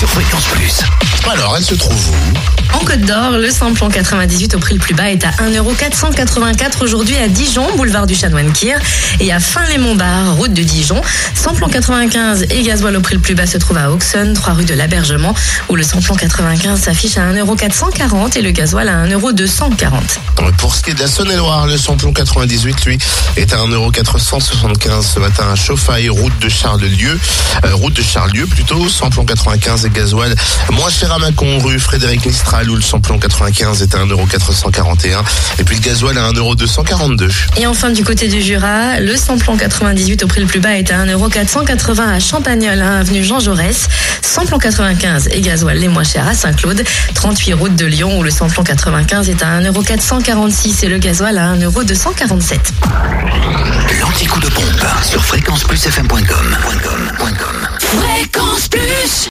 Sur Fréquence Plus. Alors, elle se trouve où En Côte d'Or, le samplon 98 au prix le plus bas est à 1,484€ aujourd'hui à Dijon, boulevard du Chanoine Kir, et à Fin-les-Montbard, route de Dijon. Samplon 95 et gasoil au prix le plus bas se trouve à Auxonne, 3 rue de l'Abergement, où le samplon 95 s'affiche à 1,440€ et le gasoil à 1,240€. Pour ce qui est de la Saône-et-Loire, le samplon 98, lui, est à 1,475€ ce matin à Chauffaille, route de Charlelieu, euh, route de Charlieu plutôt, samplon 95 et gasoil moins cher à Mâcon, rue Frédéric Mistral, où le samplon 95 est à 1,441€ et puis le gasoil à 1,242€. Et enfin, du côté du Jura, le samplon 98 au prix le plus bas est à 1,480€ à Champagnol, hein, avenue Jean Jaurès. Samplon 95 et gasoil les moins chers à Saint-Claude, 38 route de Lyon, où le samplon 95 est à 1,446€ et le gasoil à 1,247€. L'anti-coup de pompe sur fréquenceplusfm.com.